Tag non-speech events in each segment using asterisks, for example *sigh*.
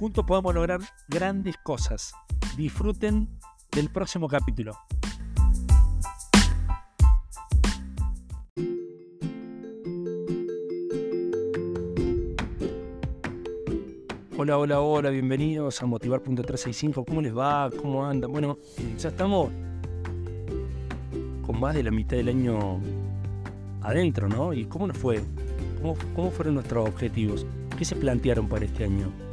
Juntos podemos lograr grandes cosas. Disfruten del próximo capítulo. Hola, hola, hola, bienvenidos a Motivar.365. ¿Cómo les va? ¿Cómo andan? Bueno, ya estamos con más de la mitad del año adentro, ¿no? ¿Y cómo nos fue? ¿Cómo, cómo fueron nuestros objetivos? ¿Qué se plantearon para este año?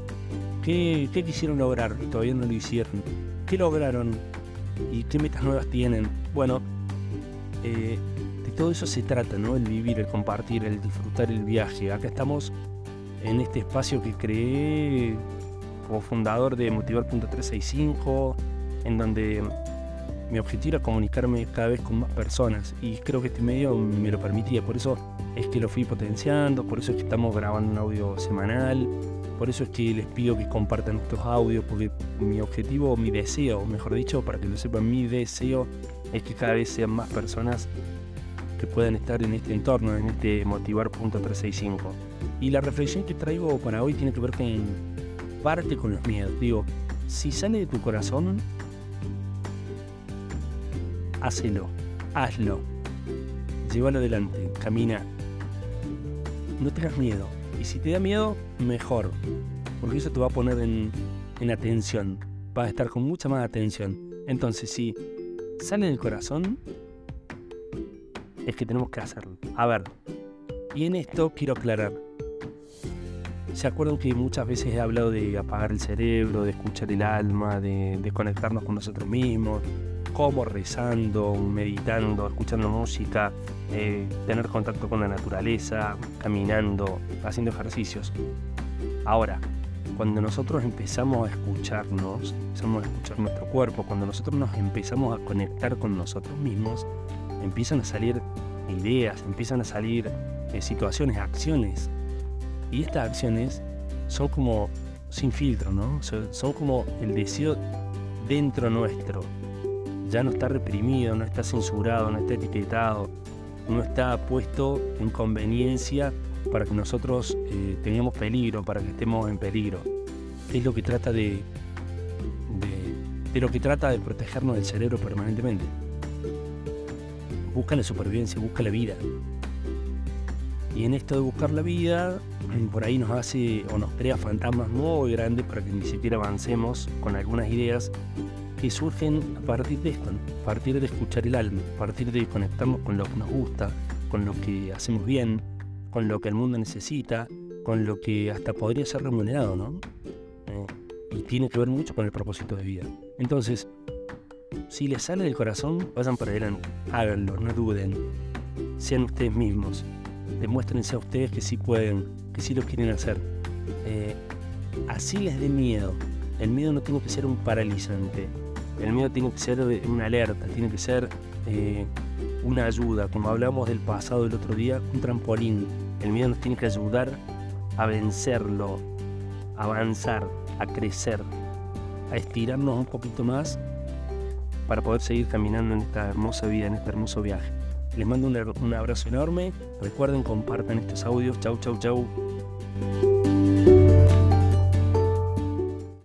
¿Qué, quisieron lograr y todavía no lo hicieron? ¿Qué lograron y qué metas nuevas tienen? Bueno, eh, de todo eso se trata, ¿no? El vivir, el compartir, el disfrutar el viaje. Acá estamos en este espacio que creé como fundador de Motivar.365, en donde mi objetivo era comunicarme cada vez con más personas y creo que este medio me lo permitía, por eso es que lo fui potenciando, por eso es que estamos grabando un audio semanal, por eso es que les pido que compartan estos audios, porque mi objetivo, mi deseo, mejor dicho, para que lo sepan, mi deseo es que cada vez sean más personas que puedan estar en este entorno, en este motivar.365. Y la reflexión que traigo para hoy tiene que ver con parte con los miedos. Digo, si sale de tu corazón, hácelo, hazlo, llévalo adelante, camina. No tengas miedo, si te da miedo, mejor. Porque eso te va a poner en, atención. Vas a estar con mucha más atención. Entonces, si sale del corazón, es que tenemos que hacerlo. A ver, y en esto quiero aclarar. ¿Se acuerdan que muchas veces he hablado de apagar el cerebro, de escuchar el alma, de, de conectarnos con nosotros mismos, como rezando, meditando, escuchando música, eh, tener contacto con la naturaleza, caminando, haciendo ejercicios. Ahora, cuando nosotros empezamos a escucharnos, empezamos a escuchar nuestro cuerpo, cuando nosotros nos empezamos a conectar con nosotros mismos, empiezan a salir ideas, empiezan a salir eh, situaciones, acciones. Y estas acciones son como sin filtro, ¿no? son como el deseo dentro nuestro, ya no está reprimido, no está censurado, no está etiquetado, no está puesto en conveniencia para que nosotros eh, tengamos peligro, para que estemos en peligro. Es lo que trata de, de, lo que trata de protegernos del cerebro permanentemente. Busca la supervivencia, busca la vida. Y en esto de buscar la vida, *clears throat* por ahí nos hace o nos crea fantasmas muy grandes para que ni siquiera avancemos con algunas ideas que surgen a partir de esto, a partir de escuchar el alma, a partir de conectarnos con lo que nos gusta, con lo que hacemos bien, con lo que el mundo necesita, con lo que hasta podría ser remunerado, ¿no? Eh, y tiene que ver mucho con el propósito de vida. Entonces, si les sale del corazón, vayan para adelante, háganlo, no duden, sean ustedes mismos, demuéstrense a ustedes que sí pueden, que sí lo quieren hacer. Eh, así les dé miedo. El miedo no tiene que ser un paralizante, el miedo tiene que ser una alerta, tiene que ser eh, una ayuda. Como hablamos del pasado el otro día, un trampolín. El miedo nos tiene que ayudar a vencerlo, a avanzar, a crecer, a estirarnos un poquito más para poder seguir caminando en esta hermosa vida, en este hermoso viaje. Les mando un, un abrazo enorme. Recuerden, compartan estos audios. Chau, chau, chau.